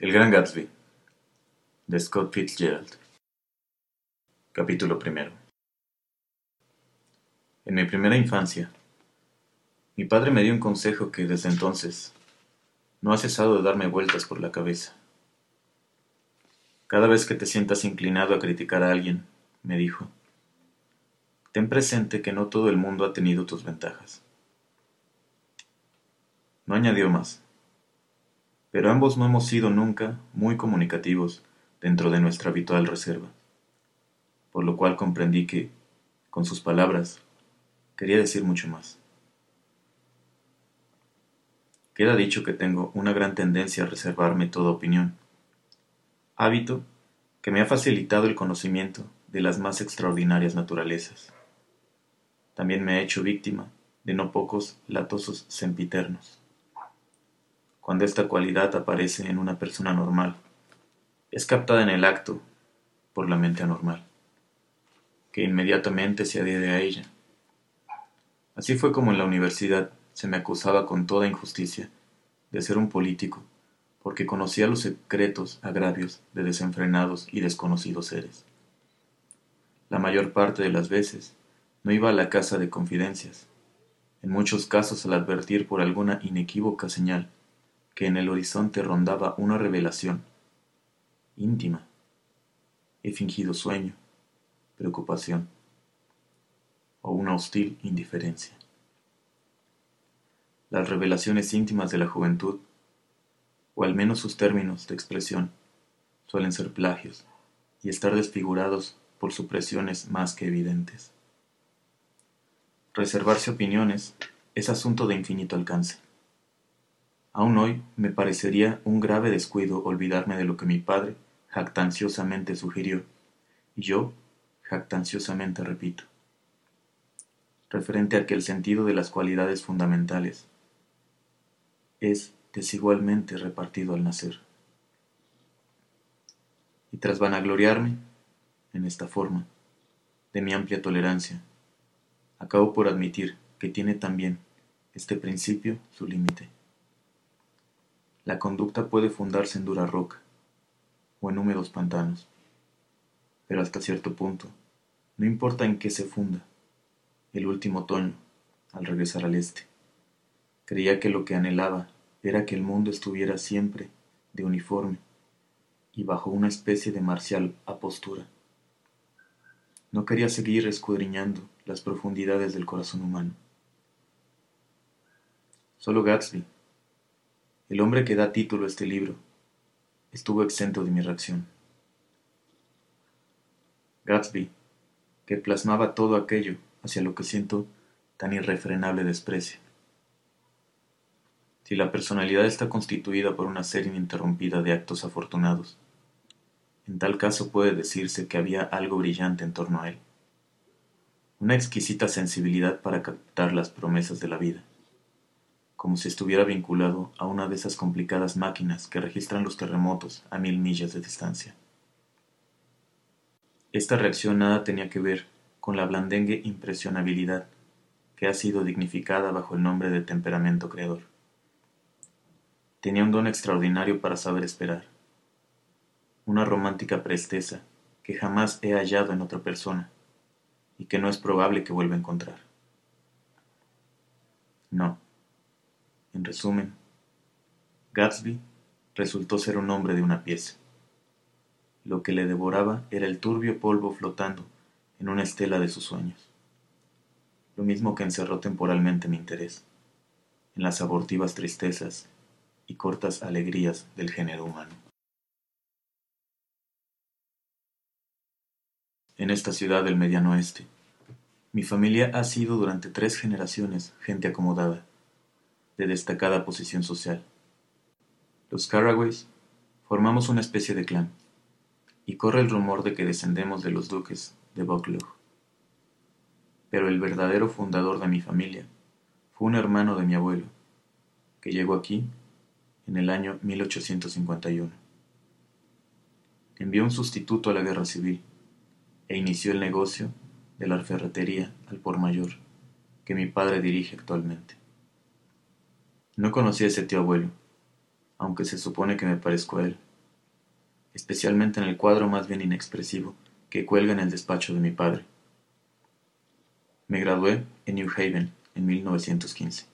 El Gran Gatsby de Scott Fitzgerald Capítulo primero En mi primera infancia, mi padre me dio un consejo que desde entonces no ha cesado de darme vueltas por la cabeza. Cada vez que te sientas inclinado a criticar a alguien, me dijo, ten presente que no todo el mundo ha tenido tus ventajas. No añadió más pero ambos no hemos sido nunca muy comunicativos dentro de nuestra habitual reserva, por lo cual comprendí que, con sus palabras, quería decir mucho más. Queda dicho que tengo una gran tendencia a reservarme toda opinión, hábito que me ha facilitado el conocimiento de las más extraordinarias naturalezas. También me ha hecho víctima de no pocos latosos sempiternos cuando esta cualidad aparece en una persona normal, es captada en el acto por la mente anormal, que inmediatamente se adhiere a ella. Así fue como en la universidad se me acusaba con toda injusticia de ser un político, porque conocía los secretos agravios de desenfrenados y desconocidos seres. La mayor parte de las veces no iba a la casa de confidencias, en muchos casos al advertir por alguna inequívoca señal que en el horizonte rondaba una revelación íntima. He fingido sueño, preocupación o una hostil indiferencia. Las revelaciones íntimas de la juventud, o al menos sus términos de expresión, suelen ser plagios y estar desfigurados por supresiones más que evidentes. Reservarse opiniones es asunto de infinito alcance. Aún hoy me parecería un grave descuido olvidarme de lo que mi padre jactanciosamente sugirió, y yo jactanciosamente repito, referente a que el sentido de las cualidades fundamentales es desigualmente repartido al nacer. Y tras vanagloriarme, en esta forma, de mi amplia tolerancia, acabo por admitir que tiene también este principio su límite. La conducta puede fundarse en dura roca o en húmedos pantanos, pero hasta cierto punto, no importa en qué se funda. El último otoño, al regresar al este, creía que lo que anhelaba era que el mundo estuviera siempre de uniforme y bajo una especie de marcial apostura. No quería seguir escudriñando las profundidades del corazón humano. Solo Gatsby el hombre que da título a este libro estuvo exento de mi reacción. Gatsby, que plasmaba todo aquello hacia lo que siento tan irrefrenable desprecio. Si la personalidad está constituida por una serie ininterrumpida de actos afortunados, en tal caso puede decirse que había algo brillante en torno a él, una exquisita sensibilidad para captar las promesas de la vida como si estuviera vinculado a una de esas complicadas máquinas que registran los terremotos a mil millas de distancia. Esta reacción nada tenía que ver con la blandengue impresionabilidad que ha sido dignificada bajo el nombre de temperamento creador. Tenía un don extraordinario para saber esperar, una romántica presteza que jamás he hallado en otra persona y que no es probable que vuelva a encontrar. No, en resumen, Gatsby resultó ser un hombre de una pieza. Lo que le devoraba era el turbio polvo flotando en una estela de sus sueños. Lo mismo que encerró temporalmente mi interés, en las abortivas tristezas y cortas alegrías del género humano. En esta ciudad del mediano oeste, mi familia ha sido durante tres generaciones gente acomodada de destacada posición social. Los Carraways formamos una especie de clan, y corre el rumor de que descendemos de los duques de Bucklow. Pero el verdadero fundador de mi familia fue un hermano de mi abuelo, que llegó aquí en el año 1851. Envió un sustituto a la guerra civil e inició el negocio de la ferretería al por mayor que mi padre dirige actualmente. No conocí a ese tío abuelo, aunque se supone que me parezco a él. especialmente en el cuadro más bien inexpresivo que cuelga en el despacho de mi padre. Me gradué en New Haven en 1915,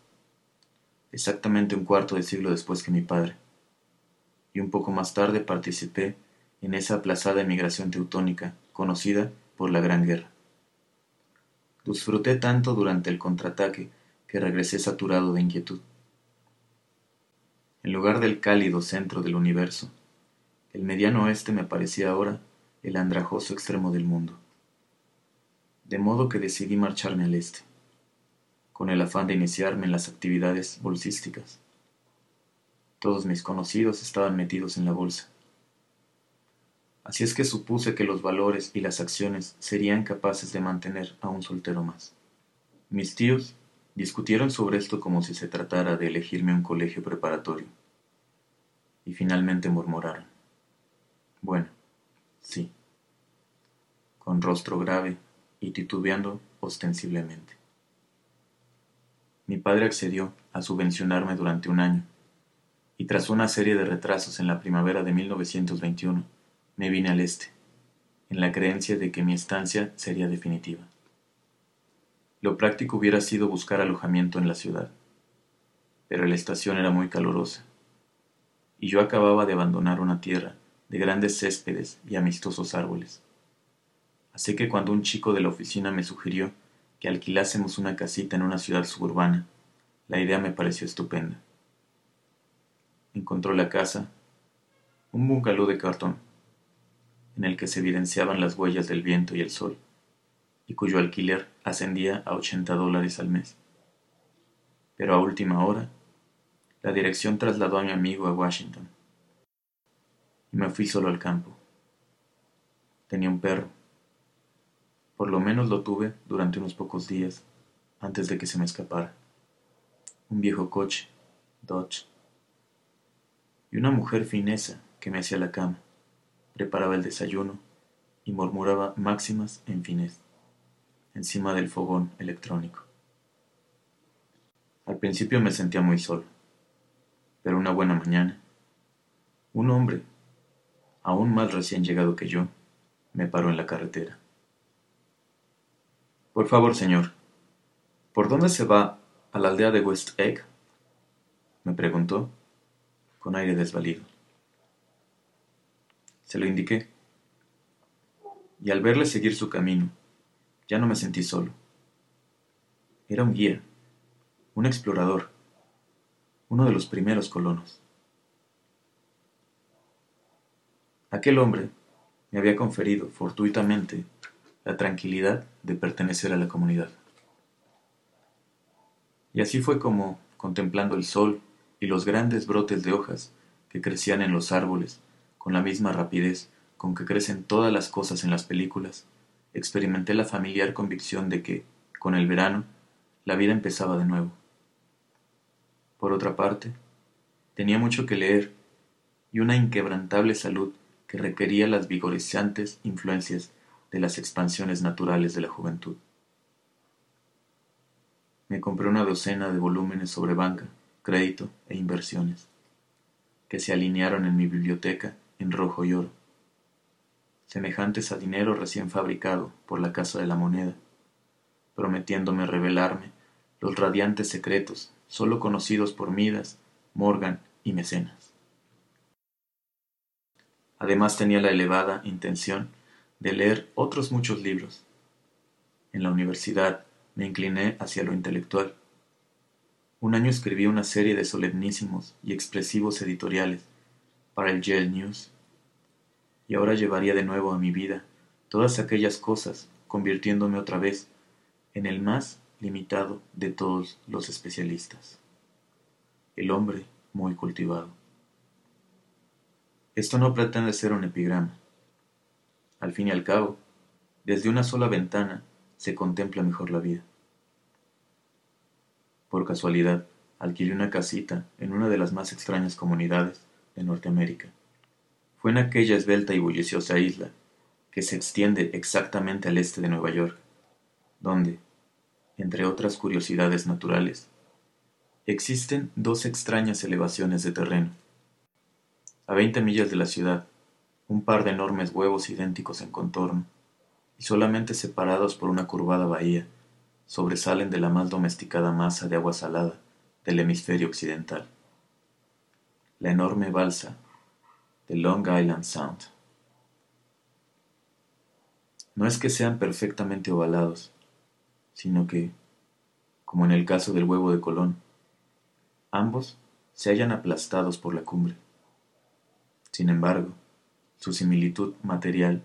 exactamente un cuarto de siglo después que mi padre, y un poco más tarde participé en esa aplazada emigración teutónica conocida por la Gran Guerra. Disfruté tanto durante el contraataque que regresé saturado de inquietud. En lugar del cálido centro del universo, el mediano oeste me parecía ahora el andrajoso extremo del mundo. De modo que decidí marcharme al este, con el afán de iniciarme en las actividades bolsísticas. Todos mis conocidos estaban metidos en la bolsa. Así es que supuse que los valores y las acciones serían capaces de mantener a un soltero más. Mis tíos discutieron sobre esto como si se tratara de elegirme un colegio preparatorio. Y finalmente murmuraron. Bueno, sí. Con rostro grave y titubeando ostensiblemente. Mi padre accedió a subvencionarme durante un año, y tras una serie de retrasos en la primavera de 1921, me vine al este, en la creencia de que mi estancia sería definitiva. Lo práctico hubiera sido buscar alojamiento en la ciudad, pero la estación era muy calurosa, y yo acababa de abandonar una tierra de grandes céspedes y amistosos árboles. Así que cuando un chico de la oficina me sugirió que alquilásemos una casita en una ciudad suburbana, la idea me pareció estupenda. Encontró la casa, un bungalow de cartón, en el que se evidenciaban las huellas del viento y el sol, y cuyo alquiler ascendía a ochenta dólares al mes. Pero a última hora, la dirección trasladó a mi amigo a Washington, y me fui solo al campo. Tenía un perro. Por lo menos lo tuve durante unos pocos días, antes de que se me escapara. Un viejo coche, Dodge, y una mujer finesa que me hacía la cama preparaba el desayuno y murmuraba máximas en finés, encima del fogón electrónico. Al principio me sentía muy solo, pero una buena mañana, un hombre, aún más recién llegado que yo, me paró en la carretera. Por favor, señor, ¿por dónde se va a la aldea de West Egg? me preguntó, con aire desvalido. Se lo indiqué. Y al verle seguir su camino, ya no me sentí solo. Era un guía, un explorador, uno de los primeros colonos. Aquel hombre me había conferido fortuitamente la tranquilidad de pertenecer a la comunidad. Y así fue como, contemplando el sol y los grandes brotes de hojas que crecían en los árboles con la misma rapidez con que crecen todas las cosas en las películas, experimenté la familiar convicción de que, con el verano, la vida empezaba de nuevo. Por otra parte, tenía mucho que leer y una inquebrantable salud que requería las vigorizantes influencias de las expansiones naturales de la juventud. Me compré una docena de volúmenes sobre banca, crédito e inversiones, que se alinearon en mi biblioteca en rojo y oro, semejantes a dinero recién fabricado por la Casa de la Moneda, prometiéndome revelarme los radiantes secretos sólo conocidos por Midas, Morgan y Mecenas. Además tenía la elevada intención de leer otros muchos libros. En la universidad me incliné hacia lo intelectual. Un año escribí una serie de solemnísimos y expresivos editoriales para el Yale News. Y ahora llevaría de nuevo a mi vida todas aquellas cosas, convirtiéndome otra vez en el más limitado de todos los especialistas. El hombre muy cultivado. Esto no pretende ser un epigrama. Al fin y al cabo, desde una sola ventana se contempla mejor la vida. Por casualidad, alquilé una casita en una de las más extrañas comunidades de Norteamérica. Fue en aquella esbelta y bulliciosa isla, que se extiende exactamente al este de Nueva York, donde, entre otras curiosidades naturales, existen dos extrañas elevaciones de terreno. A veinte millas de la ciudad, un par de enormes huevos idénticos en contorno, y solamente separados por una curvada bahía, sobresalen de la más domesticada masa de agua salada del hemisferio occidental. La enorme balsa de Long Island Sound. No es que sean perfectamente ovalados, sino que, como en el caso del huevo de Colón, ambos se hallan aplastados por la cumbre. Sin embargo, su similitud material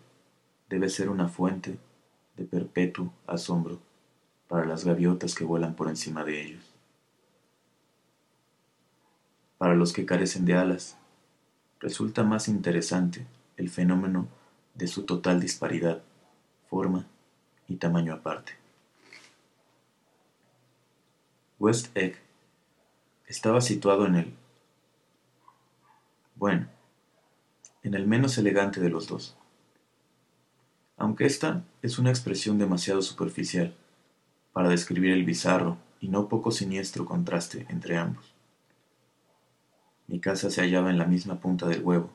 debe ser una fuente de perpetuo asombro para las gaviotas que vuelan por encima de ellos. Para los que carecen de alas, resulta más interesante el fenómeno de su total disparidad, forma y tamaño aparte. West Egg estaba situado en el, bueno, en el menos elegante de los dos. Aunque esta es una expresión demasiado superficial para describir el bizarro y no poco siniestro contraste entre ambos. Mi casa se hallaba en la misma punta del huevo,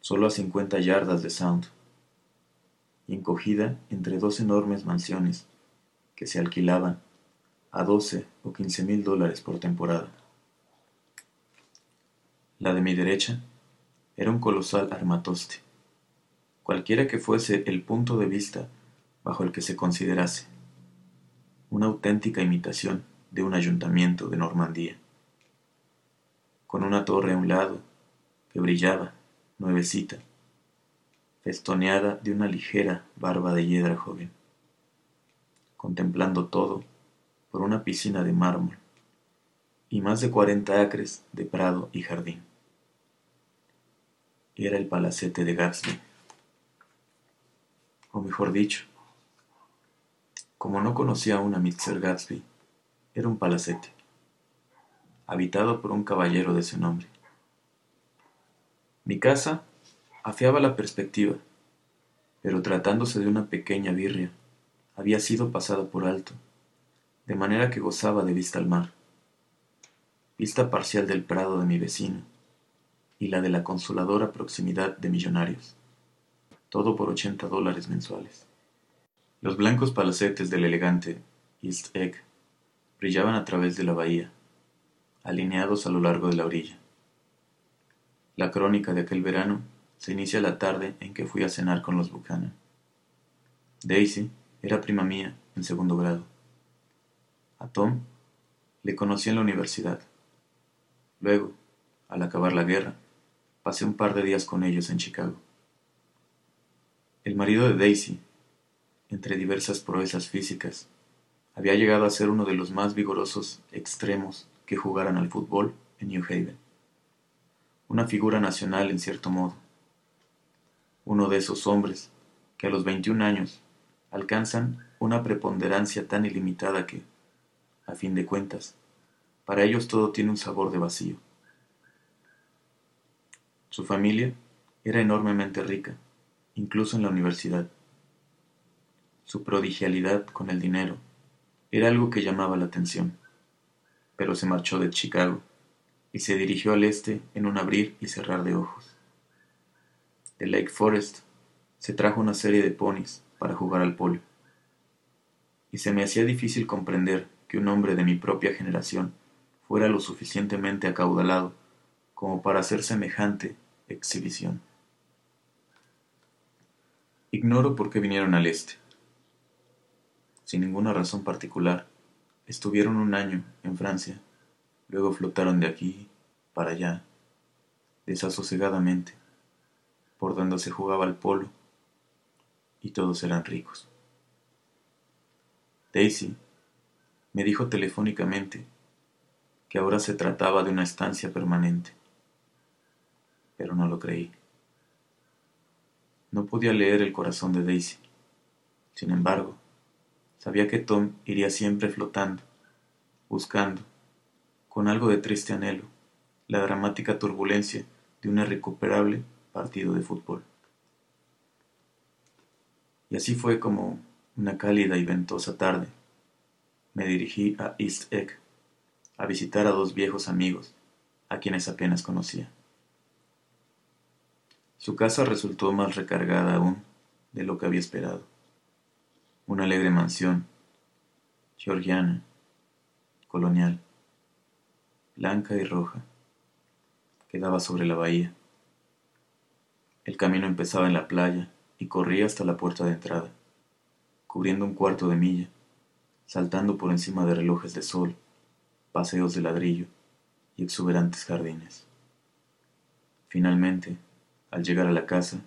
solo a cincuenta yardas de Sound, encogida entre dos enormes mansiones que se alquilaban a doce o quince mil dólares por temporada. La de mi derecha era un colosal armatoste, cualquiera que fuese el punto de vista bajo el que se considerase, una auténtica imitación de un ayuntamiento de Normandía, con una torre a un lado que brillaba, nuevecita, festoneada de una ligera barba de hiedra joven, contemplando todo por una piscina de mármol y más de cuarenta acres de prado y jardín. Era el palacete de Gatsby, o mejor dicho, como no conocía aún a Mr. Gatsby, era un palacete, habitado por un caballero de ese nombre. Mi casa afiaba la perspectiva, pero tratándose de una pequeña birria, había sido pasada por alto, de manera que gozaba de vista al mar, vista parcial del prado de mi vecino y la de la consoladora proximidad de millonarios, todo por ochenta dólares mensuales. Los blancos palacetes del elegante East Egg brillaban a través de la bahía, alineados a lo largo de la orilla. La crónica de aquel verano se inicia la tarde en que fui a cenar con los Buchanan. Daisy era prima mía en segundo grado. A Tom le conocí en la universidad. Luego, al acabar la guerra, pasé un par de días con ellos en Chicago. El marido de Daisy, entre diversas proezas físicas, había llegado a ser uno de los más vigorosos extremos que jugaran al fútbol en New Haven. Una figura nacional en cierto modo. Uno de esos hombres que a los 21 años alcanzan una preponderancia tan ilimitada que, a fin de cuentas, para ellos todo tiene un sabor de vacío. Su familia era enormemente rica, incluso en la universidad. Su prodigialidad con el dinero era algo que llamaba la atención pero se marchó de Chicago y se dirigió al este en un abrir y cerrar de ojos. De Lake Forest se trajo una serie de ponis para jugar al polo, y se me hacía difícil comprender que un hombre de mi propia generación fuera lo suficientemente acaudalado como para hacer semejante exhibición. Ignoro por qué vinieron al este. Sin ninguna razón particular, Estuvieron un año en Francia, luego flotaron de aquí para allá, desasosegadamente, por donde se jugaba el polo, y todos eran ricos. Daisy me dijo telefónicamente que ahora se trataba de una estancia permanente, pero no lo creí. No podía leer el corazón de Daisy. Sin embargo, Sabía que Tom iría siempre flotando, buscando, con algo de triste anhelo, la dramática turbulencia de un irrecuperable partido de fútbol. Y así fue como, una cálida y ventosa tarde, me dirigí a East Egg a visitar a dos viejos amigos, a quienes apenas conocía. Su casa resultó más recargada aún de lo que había esperado. Una alegre mansión, georgiana, colonial, blanca y roja, quedaba sobre la bahía. El camino empezaba en la playa y corría hasta la puerta de entrada, cubriendo un cuarto de milla, saltando por encima de relojes de sol, paseos de ladrillo y exuberantes jardines. Finalmente, al llegar a la casa,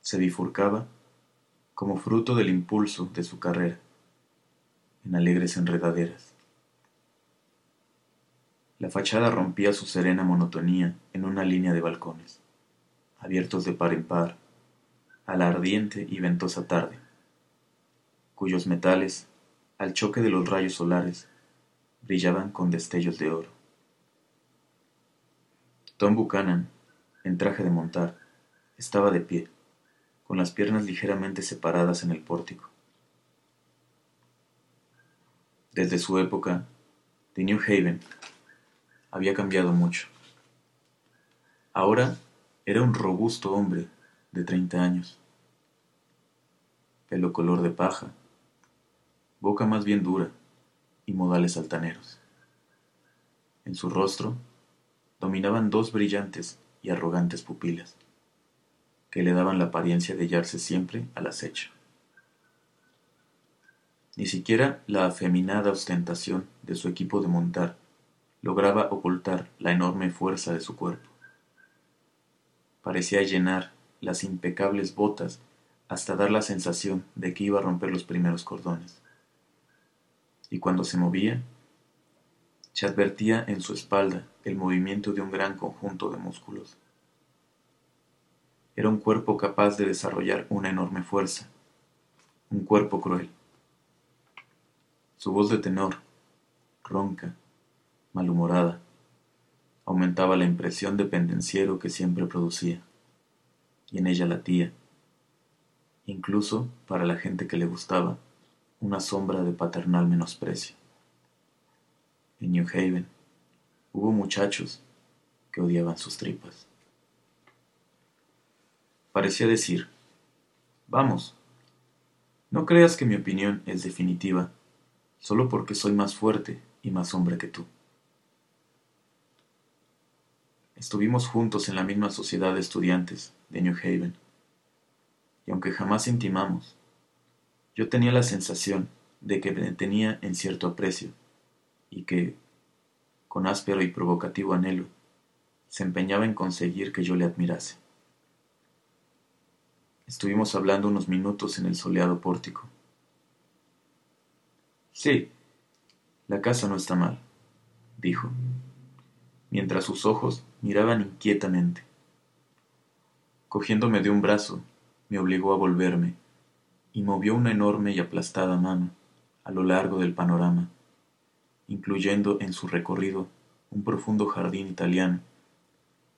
se bifurcaba, como fruto del impulso de su carrera, en alegres enredaderas. La fachada rompía su serena monotonía en una línea de balcones, abiertos de par en par, a la ardiente y ventosa tarde, cuyos metales, al choque de los rayos solares, brillaban con destellos de oro. Tom Buchanan, en traje de montar, estaba de pie, con las piernas ligeramente separadas en el pórtico. Desde su época, de New Haven, había cambiado mucho. Ahora era un robusto hombre de treinta años, pelo color de paja, boca más bien dura y modales altaneros. En su rostro dominaban dos brillantes y arrogantes pupilas, que le daban la apariencia de hallarse siempre al acecho. Ni siquiera la afeminada ostentación de su equipo de montar lograba ocultar la enorme fuerza de su cuerpo. Parecía llenar las impecables botas hasta dar la sensación de que iba a romper los primeros cordones. Y cuando se movía, se advertía en su espalda el movimiento de un gran conjunto de músculos. Era un cuerpo capaz de desarrollar una enorme fuerza, un cuerpo cruel. Su voz de tenor, ronca, malhumorada, aumentaba la impresión de pendenciero que siempre producía, y en ella latía, incluso para la gente que le gustaba, una sombra de paternal menosprecio. En New Haven hubo muchachos que odiaban sus tripas. Parecía decir, vamos, no creas que mi opinión es definitiva solo porque soy más fuerte y más hombre que tú. Estuvimos juntos en la misma sociedad de estudiantes de New Haven, y aunque jamás intimamos, yo tenía la sensación de que me tenía en cierto aprecio y que, con áspero y provocativo anhelo, se empeñaba en conseguir que yo le admirase. Estuvimos hablando unos minutos en el soleado pórtico. Sí, la casa no está mal, dijo, mientras sus ojos miraban inquietamente. Cogiéndome de un brazo, me obligó a volverme y movió una enorme y aplastada mano a lo largo del panorama, incluyendo en su recorrido un profundo jardín italiano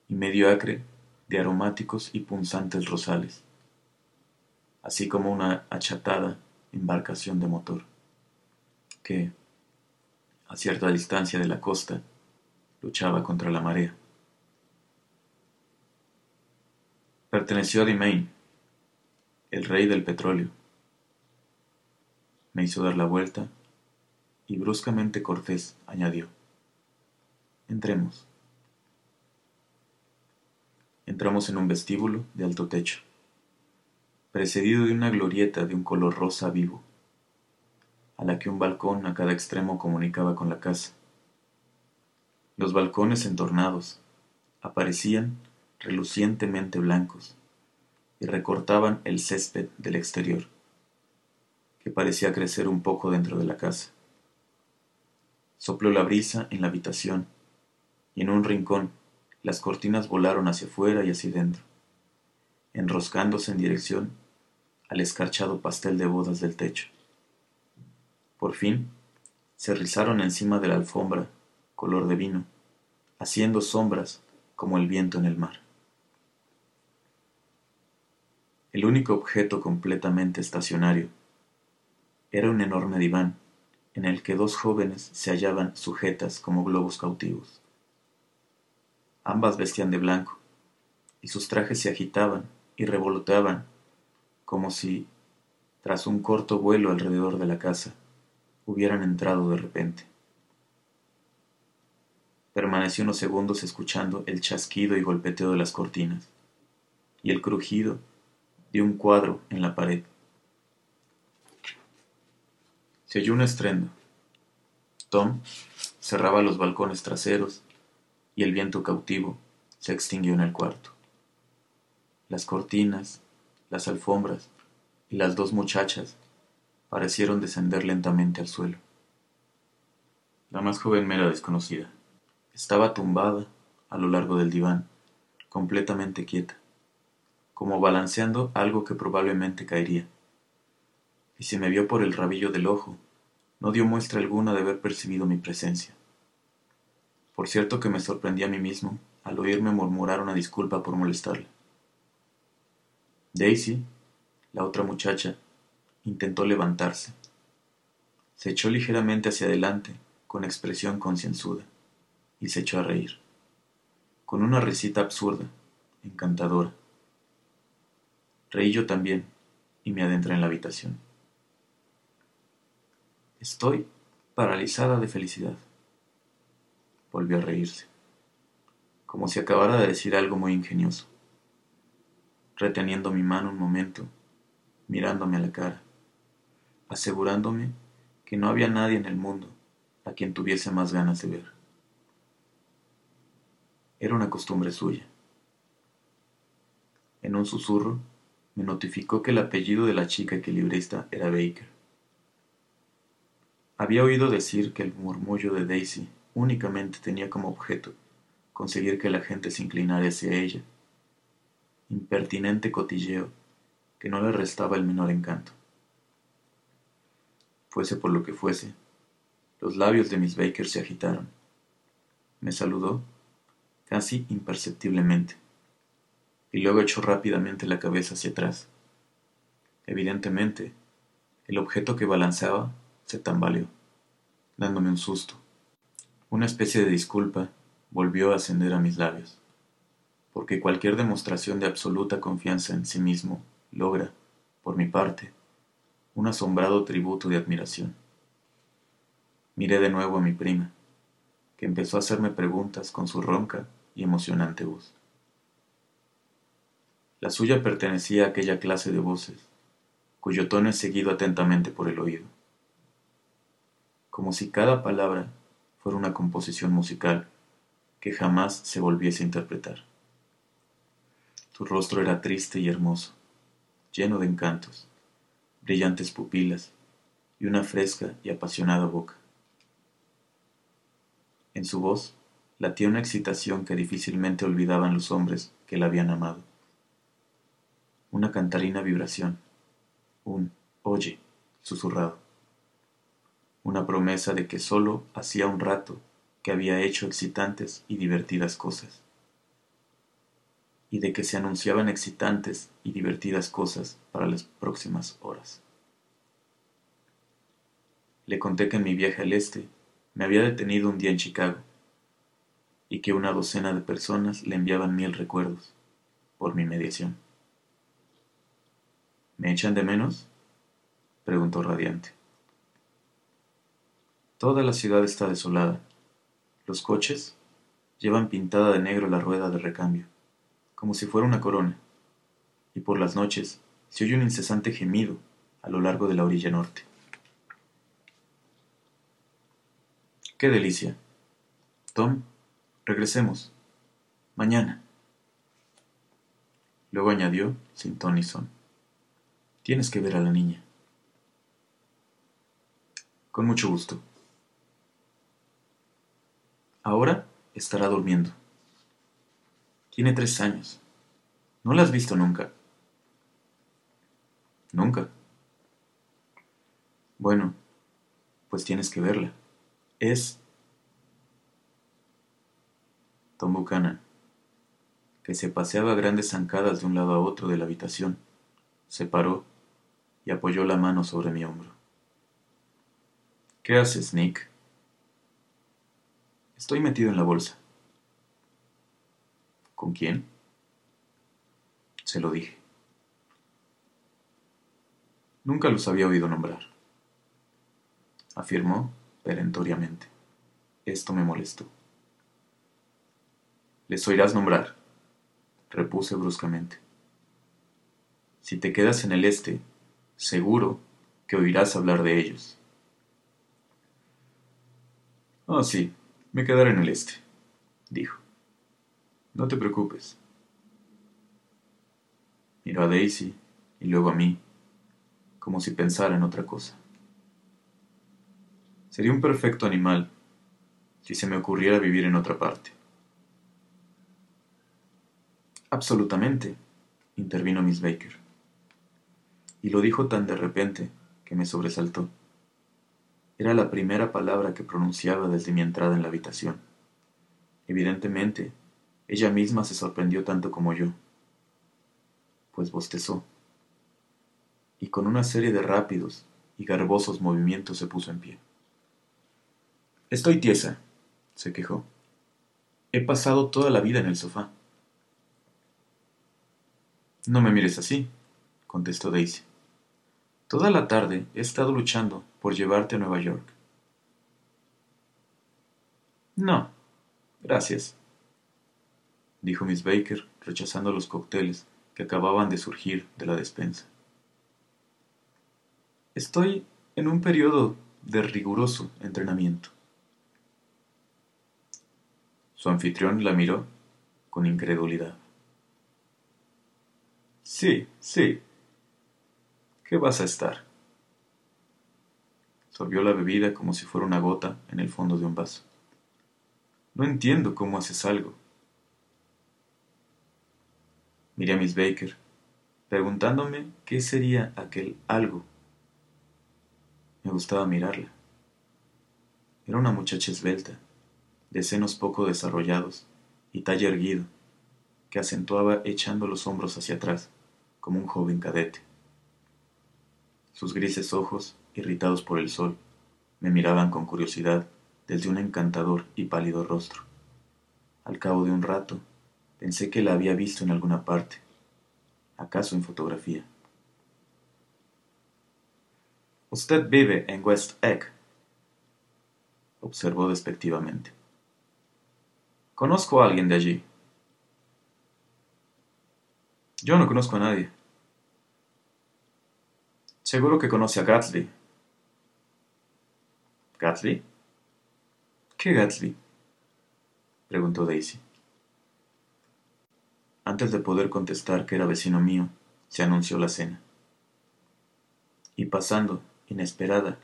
y medio acre de aromáticos y punzantes rosales, así como una achatada embarcación de motor, que, a cierta distancia de la costa, luchaba contra la marea. Perteneció a Dimain, el rey del petróleo. Me hizo dar la vuelta y bruscamente Cortés añadió, Entremos. Entramos en un vestíbulo de alto techo, precedido de una glorieta de un color rosa vivo, a la que un balcón a cada extremo comunicaba con la casa. Los balcones entornados aparecían relucientemente blancos, y recortaban el césped del exterior, que parecía crecer un poco dentro de la casa. Sopló la brisa en la habitación, y en un rincón las cortinas volaron hacia afuera y hacia dentro, enroscándose en dirección al escarchado pastel de bodas del techo. Por fin, se rizaron encima de la alfombra, color de vino, haciendo sombras como el viento en el mar. El único objeto completamente estacionario era un enorme diván en el que dos jóvenes se hallaban sujetas como globos cautivos. Ambas vestían de blanco, y sus trajes se agitaban y revoloteaban como si, tras un corto vuelo alrededor de la casa, hubieran entrado de repente. Permanecí unos segundos escuchando el chasquido y golpeteo de las cortinas y el crujido de un cuadro en la pared. Se oyó un estrendo. Tom cerraba los balcones traseros y el viento cautivo se extinguió en el cuarto. Las cortinas, las alfombras y las dos muchachas parecieron descender lentamente al suelo. La más joven me era desconocida. Estaba tumbada a lo largo del diván, completamente quieta, como balanceando algo que probablemente caería. Y si me vio por el rabillo del ojo, no dio muestra alguna de haber percibido mi presencia. Por cierto que me sorprendí a mí mismo al oírme murmurar una disculpa por molestarle. Daisy, la otra muchacha, intentó levantarse. Se echó ligeramente hacia adelante, con expresión concienzuda, y se echó a reír, con una risita absurda, encantadora. Reí yo también, y me adentré en la habitación. Estoy paralizada de felicidad. Volvió a reírse, como si acabara de decir algo muy ingenioso reteniendo mi mano un momento, mirándome a la cara, asegurándome que no había nadie en el mundo a quien tuviese más ganas de ver. Era una costumbre suya. En un susurro me notificó que el apellido de la chica equilibrista era Baker. Había oído decir que el murmullo de Daisy únicamente tenía como objeto conseguir que la gente se inclinara hacia ella impertinente cotilleo que no le restaba el menor encanto. Fuese por lo que fuese, los labios de Miss Baker se agitaron. Me saludó, casi imperceptiblemente, y luego echó rápidamente la cabeza hacia atrás. Evidentemente, el objeto que balanceaba se tambaleó, dándome un susto. Una especie de disculpa volvió a ascender a mis labios porque cualquier demostración de absoluta confianza en sí mismo logra, por mi parte, un asombrado tributo de admiración. Miré de nuevo a mi prima, que empezó a hacerme preguntas con su ronca y emocionante voz. La suya pertenecía a aquella clase de voces, cuyo tono es seguido atentamente por el oído, como si cada palabra fuera una composición musical que jamás se volviese a interpretar. Su rostro era triste y hermoso, lleno de encantos, brillantes pupilas y una fresca y apasionada boca. En su voz latía una excitación que difícilmente olvidaban los hombres que la habían amado. Una cantarina vibración, un oye susurrado, una promesa de que sólo hacía un rato que había hecho excitantes y divertidas cosas y de que se anunciaban excitantes y divertidas cosas para las próximas horas. Le conté que en mi viaje al este me había detenido un día en Chicago y que una docena de personas le enviaban mil recuerdos por mi mediación. ¿Me echan de menos? preguntó radiante. Toda la ciudad está desolada. Los coches llevan pintada de negro la rueda de recambio como si fuera una corona, y por las noches se oye un incesante gemido a lo largo de la orilla norte. ¡Qué delicia! Tom, regresemos. Mañana. Luego añadió, sin ton ni son, tienes que ver a la niña. Con mucho gusto. Ahora estará durmiendo. Tiene tres años. ¿No la has visto nunca? Nunca. Bueno, pues tienes que verla. Es Tom Buchanan, que se paseaba a grandes zancadas de un lado a otro de la habitación, se paró y apoyó la mano sobre mi hombro. ¿Qué haces, Nick? Estoy metido en la bolsa. ¿Con quién? se lo dije. Nunca los había oído nombrar, afirmó perentoriamente. Esto me molestó. Les oirás nombrar, repuse bruscamente. Si te quedas en el este, seguro que oirás hablar de ellos. Ah, sí, me quedaré en el este, dijo. No te preocupes. Miró a Daisy y luego a mí, como si pensara en otra cosa. Sería un perfecto animal si se me ocurriera vivir en otra parte. Absolutamente, intervino Miss Baker y lo dijo tan de repente que me sobresaltó. Era la primera palabra que pronunciaba desde mi entrada en la habitación. Evidentemente, ella misma se sorprendió tanto como yo, pues bostezó, y con una serie de rápidos y garbosos movimientos se puso en pie. Estoy tiesa, se quejó. He pasado toda la vida en el sofá. No me mires así, contestó Daisy. Toda la tarde he estado luchando por llevarte a Nueva York. No, gracias, dijo Miss Baker, rechazando los cócteles que acababan de surgir de la despensa. Estoy en un periodo de riguroso entrenamiento. Su anfitrión la miró con incredulidad. Sí, sí, ¿Qué vas a estar? Sorbió la bebida como si fuera una gota en el fondo de un vaso. No entiendo cómo haces algo. Miré a Miss Baker, preguntándome qué sería aquel algo. Me gustaba mirarla. Era una muchacha esbelta, de senos poco desarrollados y talle erguido, que acentuaba echando los hombros hacia atrás, como un joven cadete. Sus grises ojos, irritados por el sol, me miraban con curiosidad desde un encantador y pálido rostro. Al cabo de un rato, pensé que la había visto en alguna parte, acaso en fotografía. Usted vive en West Egg, observó despectivamente. Conozco a alguien de allí. Yo no conozco a nadie. Seguro que conoce a Gatsby. ¿Gatsby? ¿Qué Gatsby? preguntó Daisy. Antes de poder contestar que era vecino mío, se anunció la cena. Y pasando, inesperada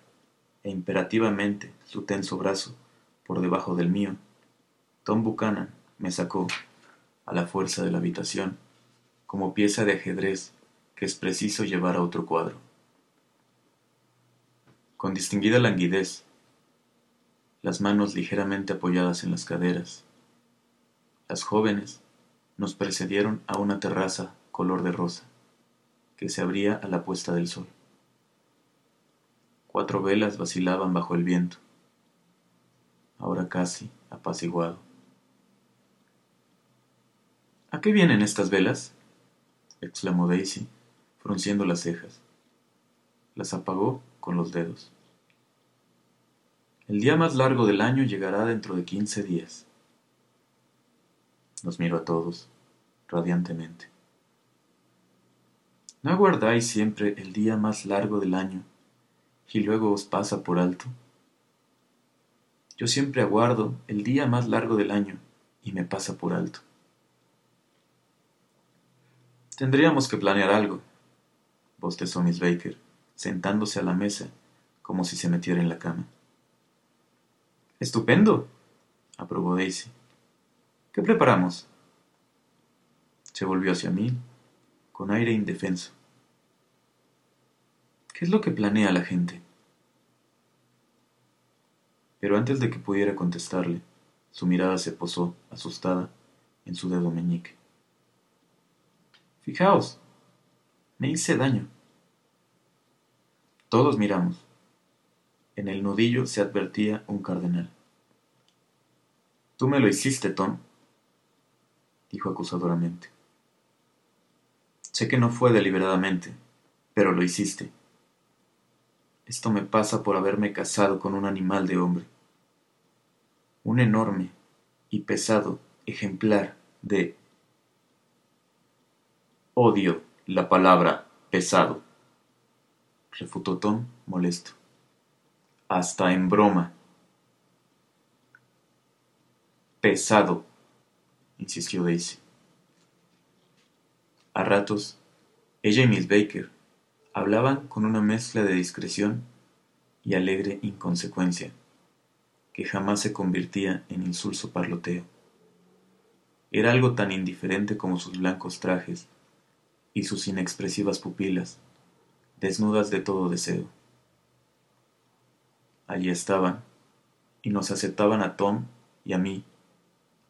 e imperativamente, su tenso brazo por debajo del mío, Tom Buchanan me sacó, a la fuerza de la habitación, como pieza de ajedrez que es preciso llevar a otro cuadro con distinguida languidez, las manos ligeramente apoyadas en las caderas. Las jóvenes nos precedieron a una terraza color de rosa, que se abría a la puesta del sol. Cuatro velas vacilaban bajo el viento, ahora casi apaciguado. ¿A qué vienen estas velas? exclamó Daisy, frunciendo las cejas. Las apagó con los dedos. El día más largo del año llegará dentro de quince días. Nos miro a todos, radiantemente. ¿No aguardáis siempre el día más largo del año y luego os pasa por alto? Yo siempre aguardo el día más largo del año y me pasa por alto. Tendríamos que planear algo, bostezó Miss Baker sentándose a la mesa como si se metiera en la cama. Estupendo, aprobó Daisy. ¿Qué preparamos? Se volvió hacia mí, con aire indefenso. ¿Qué es lo que planea la gente? Pero antes de que pudiera contestarle, su mirada se posó, asustada, en su dedo meñique. Fijaos, me hice daño. Todos miramos. En el nudillo se advertía un cardenal. Tú me lo hiciste, Tom, dijo acusadoramente. Sé que no fue deliberadamente, pero lo hiciste. Esto me pasa por haberme casado con un animal de hombre. Un enorme y pesado ejemplar de... Odio la palabra pesado, refutó Tom molesto. Hasta en broma. Pesado, insistió Daisy. A ratos, ella y Miss Baker hablaban con una mezcla de discreción y alegre inconsecuencia, que jamás se convertía en insulso parloteo. Era algo tan indiferente como sus blancos trajes y sus inexpresivas pupilas, desnudas de todo deseo. Allí estaban, y nos aceptaban a Tom y a mí,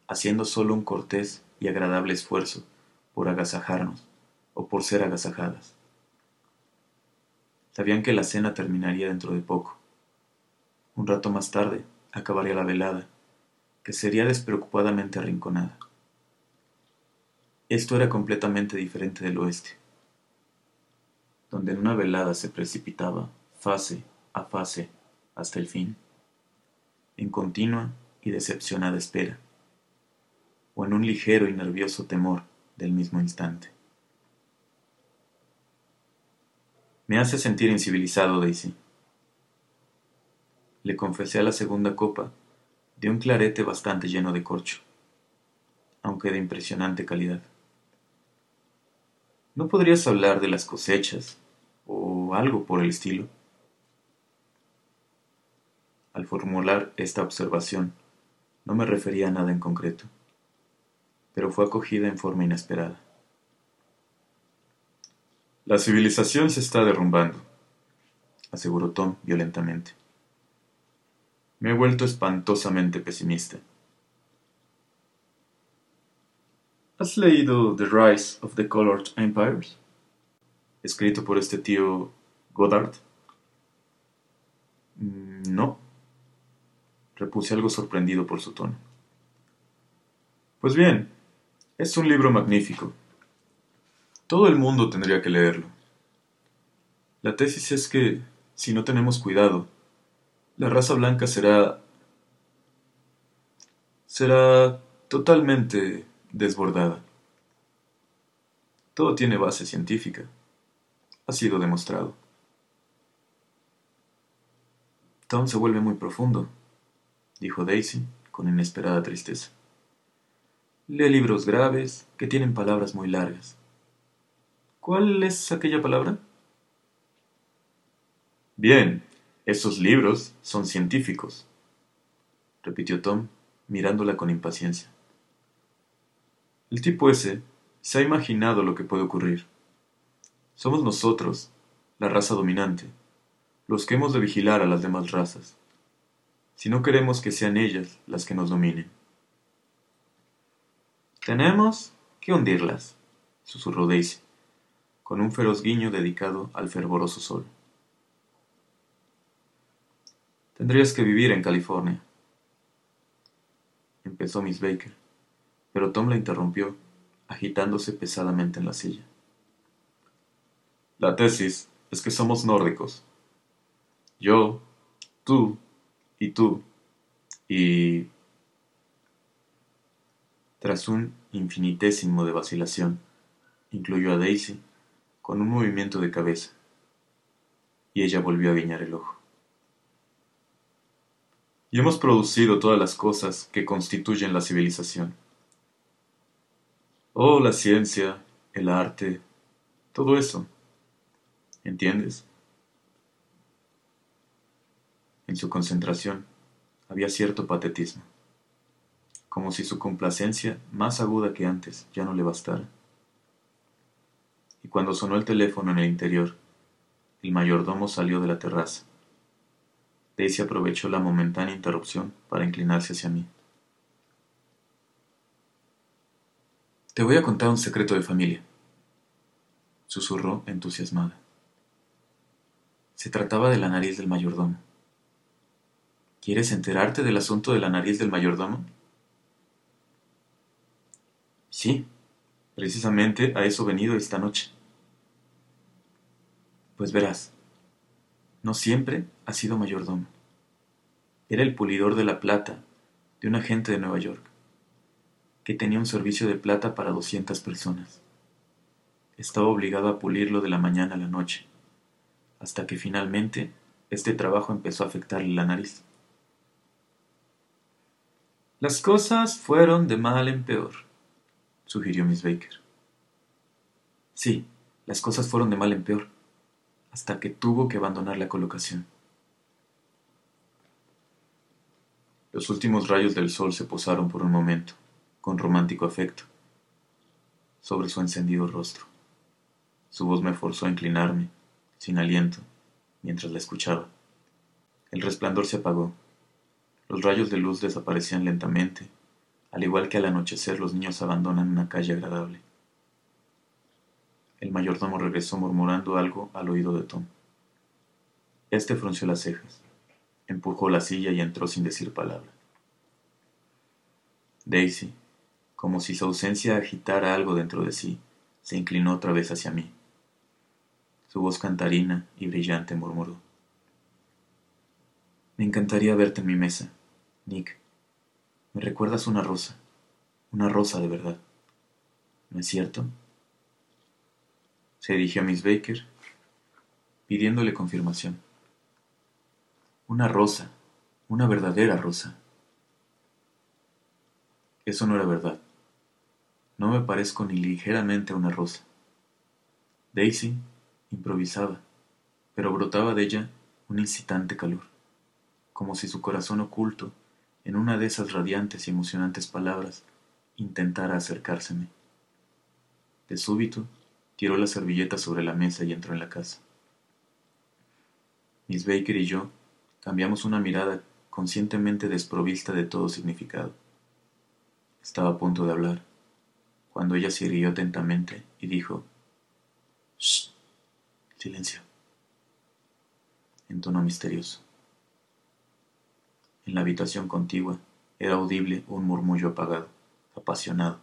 haciendo solo un cortés y agradable esfuerzo por agasajarnos o por ser agasajadas. Sabían que la cena terminaría dentro de poco. Un rato más tarde acabaría la velada, que sería despreocupadamente arrinconada. Esto era completamente diferente del oeste, donde en una velada se precipitaba fase a fase hasta el fin, en continua y decepcionada espera, o en un ligero y nervioso temor del mismo instante. Me hace sentir incivilizado, Daisy. Le confesé a la segunda copa de un clarete bastante lleno de corcho, aunque de impresionante calidad. ¿No podrías hablar de las cosechas o algo por el estilo? Al formular esta observación, no me refería a nada en concreto, pero fue acogida en forma inesperada. La civilización se está derrumbando, aseguró Tom violentamente. Me he vuelto espantosamente pesimista. ¿Has leído The Rise of the Colored Empires? Escrito por este tío Goddard. Mm, no, repuse algo sorprendido por su tono. Pues bien, es un libro magnífico todo el mundo tendría que leerlo. La tesis es que, si no tenemos cuidado, la raza blanca será... será totalmente desbordada. Todo tiene base científica. Ha sido demostrado. Tom se vuelve muy profundo, dijo Daisy con inesperada tristeza. Lee libros graves que tienen palabras muy largas. ¿Cuál es aquella palabra? Bien, esos libros son científicos, repitió Tom, mirándola con impaciencia. El tipo ese se ha imaginado lo que puede ocurrir. Somos nosotros, la raza dominante, los que hemos de vigilar a las demás razas, si no queremos que sean ellas las que nos dominen. Tenemos que hundirlas, susurró Daisy con un feroz guiño dedicado al fervoroso sol. Tendrías que vivir en California. Empezó Miss Baker, pero Tom la interrumpió, agitándose pesadamente en la silla. La tesis es que somos nórdicos. Yo, tú y tú, y... Tras un infinitésimo de vacilación, incluyó a Daisy con un movimiento de cabeza, y ella volvió a guiñar el ojo. Y hemos producido todas las cosas que constituyen la civilización. Oh, la ciencia, el arte, todo eso. ¿Entiendes? En su concentración había cierto patetismo, como si su complacencia, más aguda que antes, ya no le bastara y cuando sonó el teléfono en el interior, el mayordomo salió de la terraza. Daisy aprovechó la momentánea interrupción para inclinarse hacia mí. Te voy a contar un secreto de familia, susurró entusiasmada. Se trataba de la nariz del mayordomo. ¿Quieres enterarte del asunto de la nariz del mayordomo? Sí, Precisamente a eso venido esta noche. Pues verás, no siempre ha sido mayordomo. Era el pulidor de la plata de un agente de Nueva York, que tenía un servicio de plata para doscientas personas. Estaba obligado a pulirlo de la mañana a la noche, hasta que finalmente este trabajo empezó a afectarle la nariz. Las cosas fueron de mal en peor, sugirió Miss Baker. Sí, las cosas fueron de mal en peor, hasta que tuvo que abandonar la colocación. Los últimos rayos del sol se posaron por un momento, con romántico afecto, sobre su encendido rostro. Su voz me forzó a inclinarme, sin aliento, mientras la escuchaba. El resplandor se apagó. Los rayos de luz desaparecían lentamente, al igual que al anochecer los niños abandonan una calle agradable. El mayordomo regresó murmurando algo al oído de Tom. Este frunció las cejas, empujó la silla y entró sin decir palabra. Daisy, como si su ausencia agitara algo dentro de sí, se inclinó otra vez hacia mí. Su voz cantarina y brillante murmuró. Me encantaría verte en mi mesa, Nick. Me recuerdas una rosa, una rosa de verdad. ¿No es cierto? Se dirigió a Miss Baker, pidiéndole confirmación. Una rosa, una verdadera rosa. Eso no era verdad. No me parezco ni ligeramente a una rosa. Daisy improvisaba, pero brotaba de ella un incitante calor, como si su corazón oculto, en una de esas radiantes y emocionantes palabras, intentara acercárseme. De súbito, tiró la servilleta sobre la mesa y entró en la casa. Miss Baker y yo cambiamos una mirada conscientemente desprovista de todo significado. Estaba a punto de hablar, cuando ella se rió atentamente y dijo, Shh, silencio, en tono misterioso. En la habitación contigua era audible un murmullo apagado, apasionado.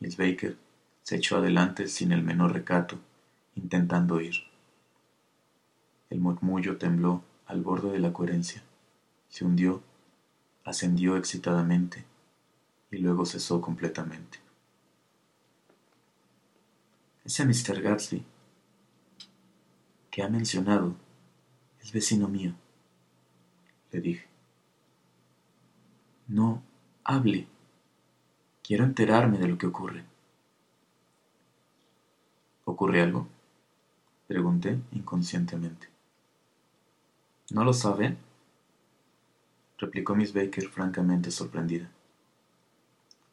Miss Baker se echó adelante sin el menor recato, intentando oír. El murmullo tembló al borde de la coherencia, se hundió, ascendió excitadamente y luego cesó completamente. Ese Mr. Gatsby que ha mencionado es vecino mío, le dije. No hable. Quiero enterarme de lo que ocurre. ¿Ocurre algo? Pregunté inconscientemente. ¿No lo sabe? replicó Miss Baker francamente sorprendida.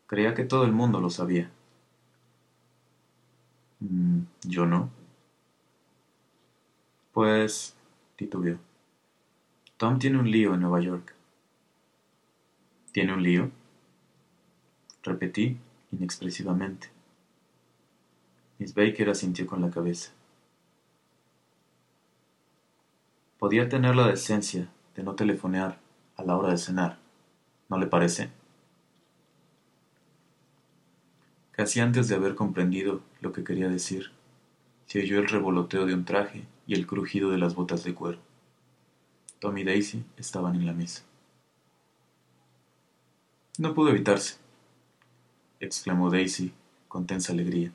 Creía que todo el mundo lo sabía. Mm, yo no. Pues, titubeó. Tom tiene un lío en Nueva York. ¿Tiene un lío? Repetí inexpresivamente. Miss Baker asintió con la cabeza. Podía tener la decencia de no telefonear a la hora de cenar, ¿no le parece? Casi antes de haber comprendido lo que quería decir, se oyó el revoloteo de un traje y el crujido de las botas de cuero. Tom y Daisy estaban en la mesa. No pudo evitarse, exclamó Daisy con tensa alegría.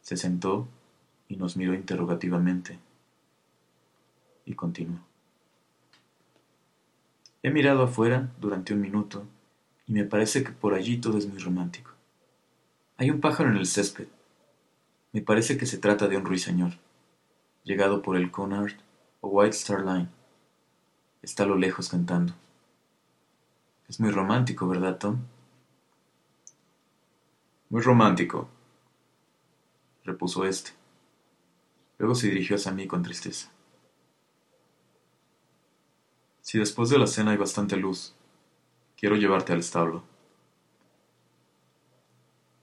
Se sentó y nos miró interrogativamente y continuó. He mirado afuera durante un minuto y me parece que por allí todo es muy romántico. Hay un pájaro en el césped. Me parece que se trata de un ruiseñor, llegado por el Cunard o White Star Line. Está a lo lejos cantando. Es muy romántico, ¿verdad, Tom? Muy romántico, repuso éste. Luego se dirigió hacia mí con tristeza. Si después de la cena hay bastante luz, quiero llevarte al establo.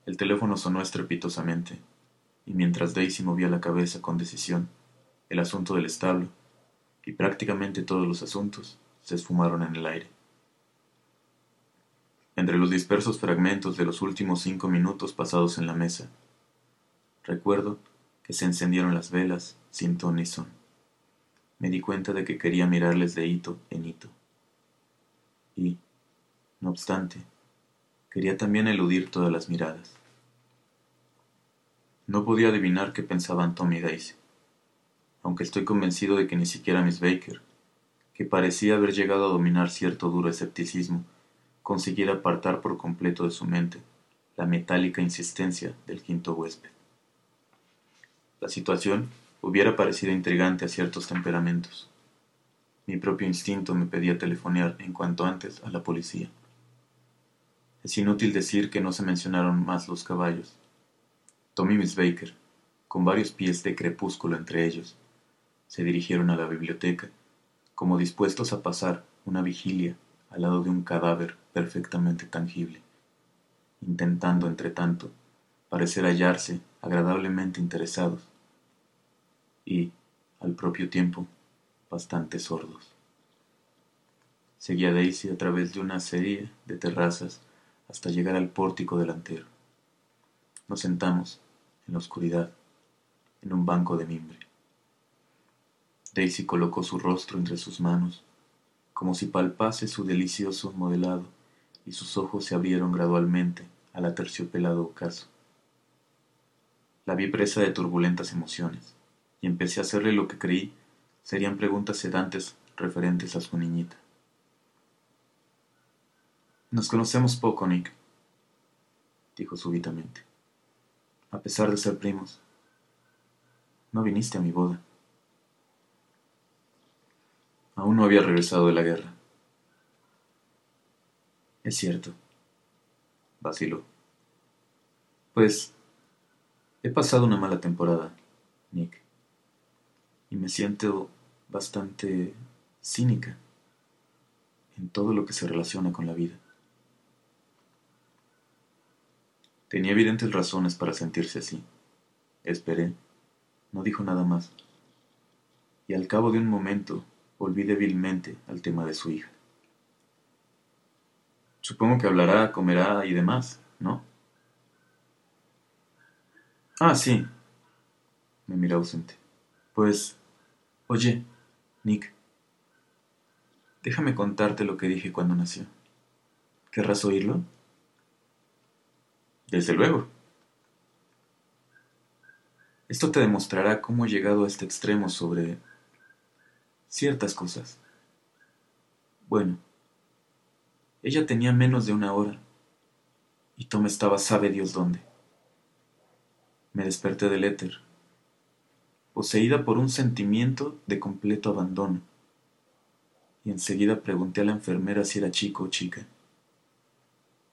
El teléfono sonó estrepitosamente, y mientras Daisy movía la cabeza con decisión, el asunto del establo, y prácticamente todos los asuntos, se esfumaron en el aire. Entre los dispersos fragmentos de los últimos cinco minutos pasados en la mesa, recuerdo que se encendieron las velas sin ton ni son. Me di cuenta de que quería mirarles de hito en hito. Y, no obstante, quería también eludir todas las miradas. No podía adivinar qué pensaban Tom y Daisy, aunque estoy convencido de que ni siquiera Miss Baker, que parecía haber llegado a dominar cierto duro escepticismo, consiguiera apartar por completo de su mente la metálica insistencia del quinto huésped. La situación hubiera parecido intrigante a ciertos temperamentos. Mi propio instinto me pedía telefonear en cuanto antes a la policía. Es inútil decir que no se mencionaron más los caballos. Tommy y Miss Baker, con varios pies de crepúsculo entre ellos, se dirigieron a la biblioteca, como dispuestos a pasar una vigilia al lado de un cadáver perfectamente tangible intentando, entre tanto, parecer hallarse agradablemente interesados y, al propio tiempo, bastante sordos. Seguía Daisy a través de una serie de terrazas hasta llegar al pórtico delantero. Nos sentamos, en la oscuridad, en un banco de mimbre. Daisy colocó su rostro entre sus manos, como si palpase su delicioso modelado y sus ojos se abrieron gradualmente al aterciopelado ocaso. La vi presa de turbulentas emociones, y empecé a hacerle lo que creí serían preguntas sedantes referentes a su niñita. Nos conocemos poco, Nick, dijo súbitamente. A pesar de ser primos, no viniste a mi boda. Aún no había regresado de la guerra. Es cierto, vaciló. Pues he pasado una mala temporada, Nick, y me siento bastante cínica en todo lo que se relaciona con la vida. Tenía evidentes razones para sentirse así. Esperé. No dijo nada más. Y al cabo de un momento volví débilmente al tema de su hija. Supongo que hablará, comerá y demás, ¿no? Ah, sí. Me mira ausente. Pues, oye, Nick, déjame contarte lo que dije cuando nació. ¿Querrás oírlo? Desde luego. Esto te demostrará cómo he llegado a este extremo sobre ciertas cosas. Bueno, ella tenía menos de una hora, y Tom estaba sabe Dios dónde. Me desperté del éter, poseída por un sentimiento de completo abandono, y enseguida pregunté a la enfermera si era chico o chica.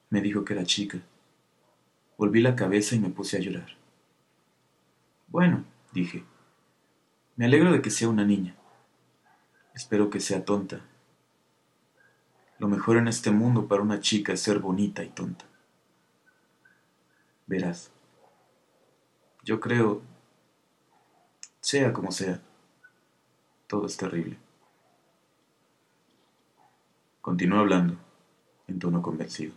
Me dijo que era chica. Volví la cabeza y me puse a llorar. Bueno, dije, me alegro de que sea una niña. Espero que sea tonta lo mejor en este mundo para una chica es ser bonita y tonta. Verás, yo creo, sea como sea, todo es terrible. Continuó hablando, en tono convencido.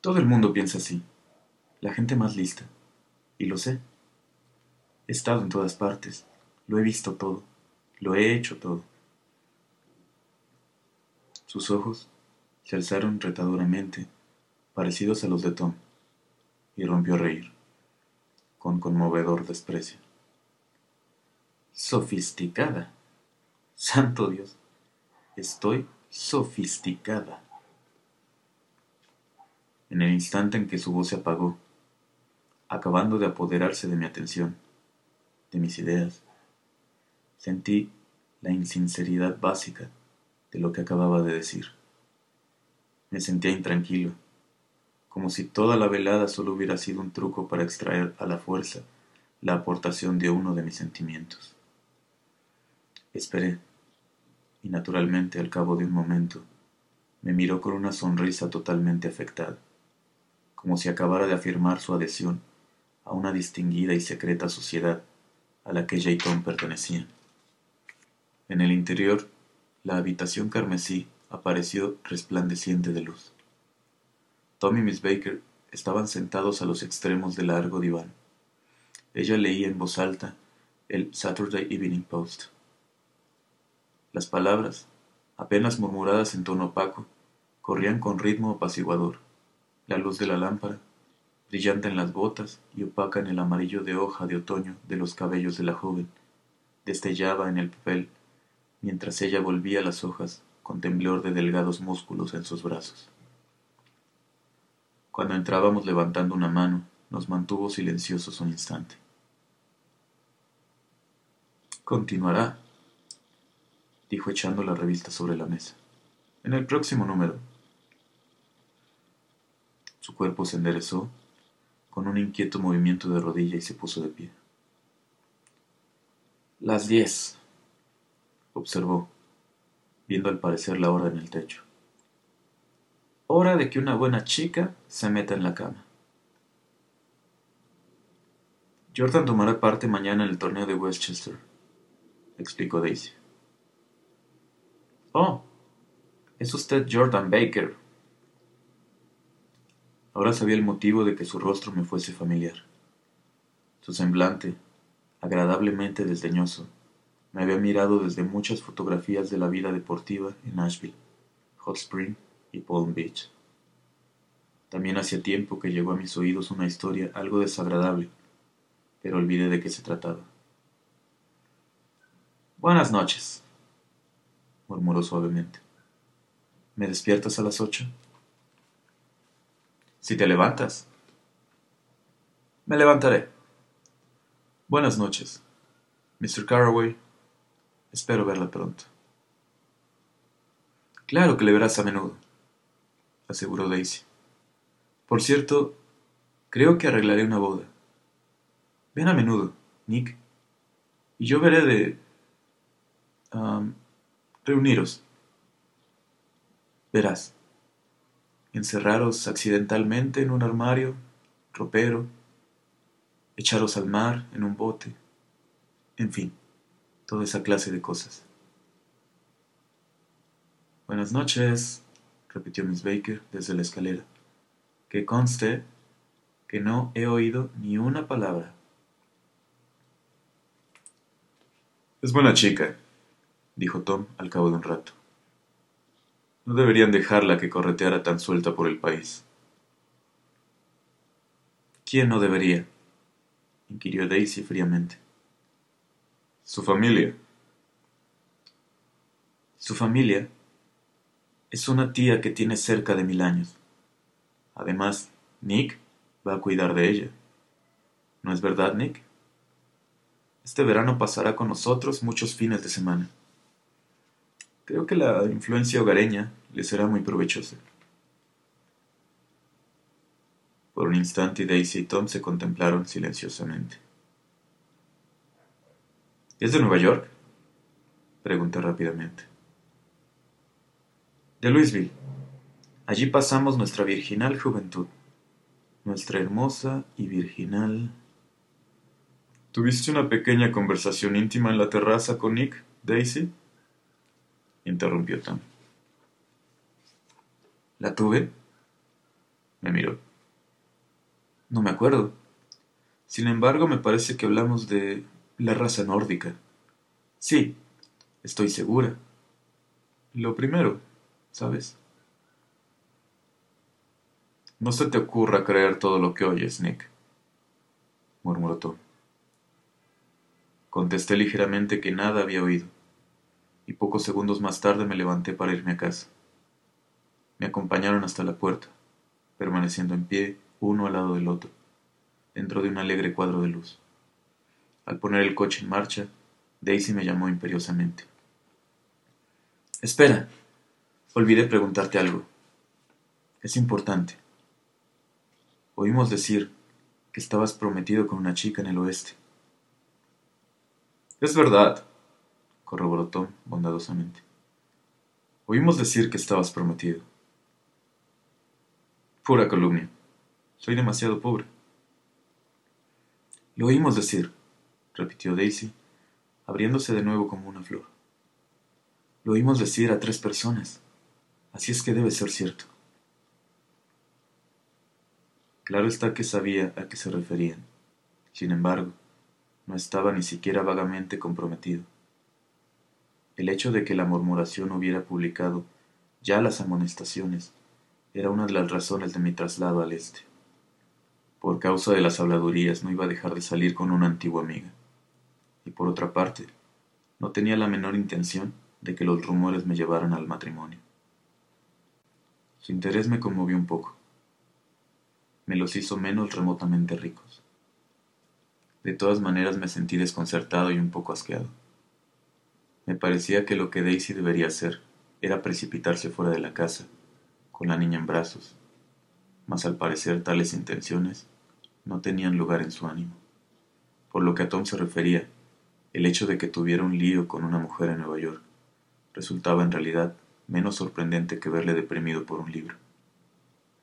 Todo el mundo piensa así, la gente más lista, y lo sé. He estado en todas partes, lo he visto todo, lo he hecho todo. Sus ojos se alzaron retadoramente, parecidos a los de Tom, y rompió a reír, con conmovedor desprecio. Sofisticada. Santo Dios, estoy sofisticada. En el instante en que su voz se apagó, acabando de apoderarse de mi atención, de mis ideas, sentí la insinceridad básica lo que acababa de decir. Me sentía intranquilo, como si toda la velada solo hubiera sido un truco para extraer a la fuerza la aportación de uno de mis sentimientos. Esperé, y naturalmente al cabo de un momento me miró con una sonrisa totalmente afectada, como si acabara de afirmar su adhesión a una distinguida y secreta sociedad a la que Tom pertenecían. En el interior la habitación carmesí apareció resplandeciente de luz. Tom y Miss Baker estaban sentados a los extremos del largo diván, ella leía en voz alta el Saturday Evening Post. Las palabras, apenas murmuradas en tono opaco, corrían con ritmo apaciguador. La luz de la lámpara, brillante en las botas y opaca en el amarillo de hoja de otoño de los cabellos de la joven, destellaba en el papel, mientras ella volvía las hojas con temblor de delgados músculos en sus brazos. Cuando entrábamos levantando una mano, nos mantuvo silenciosos un instante. Continuará, dijo echando la revista sobre la mesa. En el próximo número. Su cuerpo se enderezó con un inquieto movimiento de rodilla y se puso de pie. Las diez, observó, viendo al parecer la hora en el techo. Hora de que una buena chica se meta en la cama. Jordan tomará parte mañana en el torneo de Westchester, explicó Daisy. Oh, es usted Jordan Baker. Ahora sabía el motivo de que su rostro me fuese familiar. Su semblante, agradablemente desdeñoso, me había mirado desde muchas fotografías de la vida deportiva en Nashville, Hot Spring y Palm Beach. También hacía tiempo que llegó a mis oídos una historia algo desagradable, pero olvidé de qué se trataba. Buenas noches, murmuró suavemente. ¿Me despiertas a las ocho? Si te levantas. Me levantaré. Buenas noches, Mr. Carraway. Espero verla pronto. Claro que le verás a menudo, aseguró Daisy. Por cierto, creo que arreglaré una boda. Ven a menudo, Nick, y yo veré de reuniros. Verás, encerraros accidentalmente en un armario, ropero, echaros al mar en un bote, en fin, toda esa clase de cosas. Buenas noches, repitió Miss Baker desde la escalera. Que conste que no he oído ni una palabra. Es buena chica, dijo Tom al cabo de un rato. No deberían dejarla que correteara tan suelta por el país. ¿Quién no debería? inquirió Daisy fríamente. Su familia. Su familia es una tía que tiene cerca de mil años. Además, Nick va a cuidar de ella. ¿No es verdad, Nick? Este verano pasará con nosotros muchos fines de semana. Creo que la influencia hogareña le será muy provechosa. Por un instante Daisy y Tom se contemplaron silenciosamente. ¿Es de Nueva York? Pregunté rápidamente. De Louisville. Allí pasamos nuestra virginal juventud. Nuestra hermosa y virginal. ¿Tuviste una pequeña conversación íntima en la terraza con Nick, Daisy? interrumpió Tom. ¿La tuve? Me miró. No me acuerdo. Sin embargo, me parece que hablamos de la raza nórdica. Sí, estoy segura. Lo primero, ¿sabes? No se te ocurra creer todo lo que oyes, Nick, murmuró Tom. Contesté ligeramente que nada había oído y pocos segundos más tarde me levanté para irme a casa. Me acompañaron hasta la puerta, permaneciendo en pie uno al lado del otro, dentro de un alegre cuadro de luz. Al poner el coche en marcha, Daisy me llamó imperiosamente. Espera, olvidé preguntarte algo. Es importante. Oímos decir que estabas prometido con una chica en el oeste. Es verdad, corroboró Tom bondadosamente. Oímos decir que estabas prometido. Pura calumnia. Soy demasiado pobre. Lo oímos decir, repitió Daisy, abriéndose de nuevo como una flor. Lo oímos decir a tres personas. Así es que debe ser cierto. Claro está que sabía a qué se referían. Sin embargo, no estaba ni siquiera vagamente comprometido. El hecho de que la murmuración hubiera publicado ya las amonestaciones era una de las razones de mi traslado al este. Por causa de las habladurías no iba a dejar de salir con una antigua amiga. Y por otra parte, no tenía la menor intención de que los rumores me llevaran al matrimonio. Su interés me conmovió un poco. Me los hizo menos remotamente ricos. De todas maneras me sentí desconcertado y un poco asqueado. Me parecía que lo que Daisy debería hacer era precipitarse fuera de la casa, con la niña en brazos, mas al parecer tales intenciones no tenían lugar en su ánimo. Por lo que a Tom se refería, el hecho de que tuviera un lío con una mujer en Nueva York resultaba en realidad menos sorprendente que verle deprimido por un libro.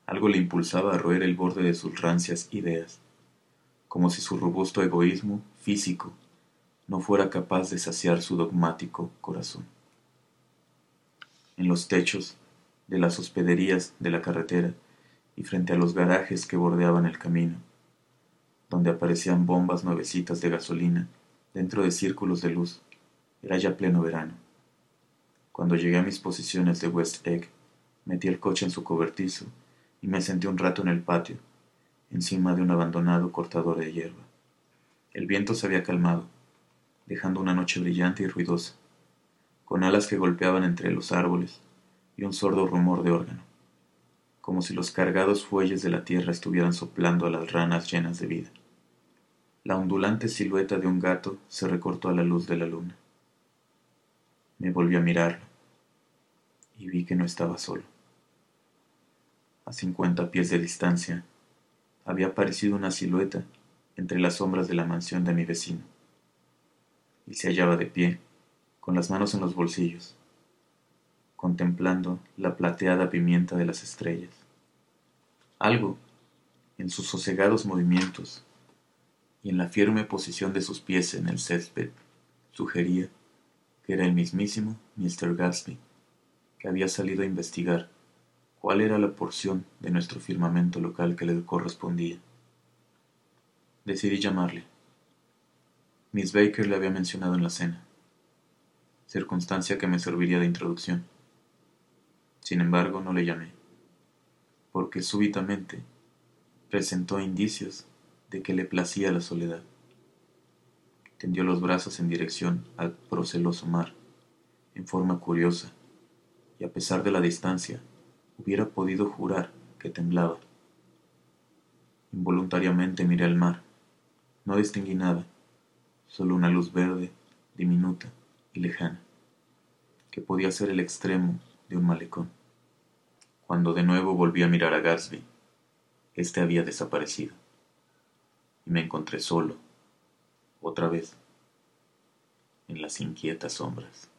Algo le impulsaba a roer el borde de sus rancias ideas, como si su robusto egoísmo físico no fuera capaz de saciar su dogmático corazón. En los techos de las hospederías de la carretera y frente a los garajes que bordeaban el camino, donde aparecían bombas nuevecitas de gasolina dentro de círculos de luz, era ya pleno verano. Cuando llegué a mis posiciones de West Egg, metí el coche en su cobertizo y me senté un rato en el patio, encima de un abandonado cortador de hierba. El viento se había calmado dejando una noche brillante y ruidosa, con alas que golpeaban entre los árboles y un sordo rumor de órgano, como si los cargados fuelles de la tierra estuvieran soplando a las ranas llenas de vida. La ondulante silueta de un gato se recortó a la luz de la luna. Me volví a mirarlo y vi que no estaba solo. A cincuenta pies de distancia había aparecido una silueta entre las sombras de la mansión de mi vecino y se hallaba de pie, con las manos en los bolsillos, contemplando la plateada pimienta de las estrellas. Algo, en sus sosegados movimientos y en la firme posición de sus pies en el césped, sugería que era el mismísimo Mr. Gatsby, que había salido a investigar cuál era la porción de nuestro firmamento local que le correspondía. Decidí llamarle. Miss Baker le había mencionado en la cena, circunstancia que me serviría de introducción. Sin embargo, no le llamé, porque súbitamente presentó indicios de que le placía la soledad. Tendió los brazos en dirección al proceloso mar, en forma curiosa, y a pesar de la distancia, hubiera podido jurar que temblaba. Involuntariamente miré al mar. No distinguí nada, solo una luz verde, diminuta y lejana, que podía ser el extremo de un malecón. Cuando de nuevo volví a mirar a Gatsby, éste había desaparecido, y me encontré solo, otra vez, en las inquietas sombras.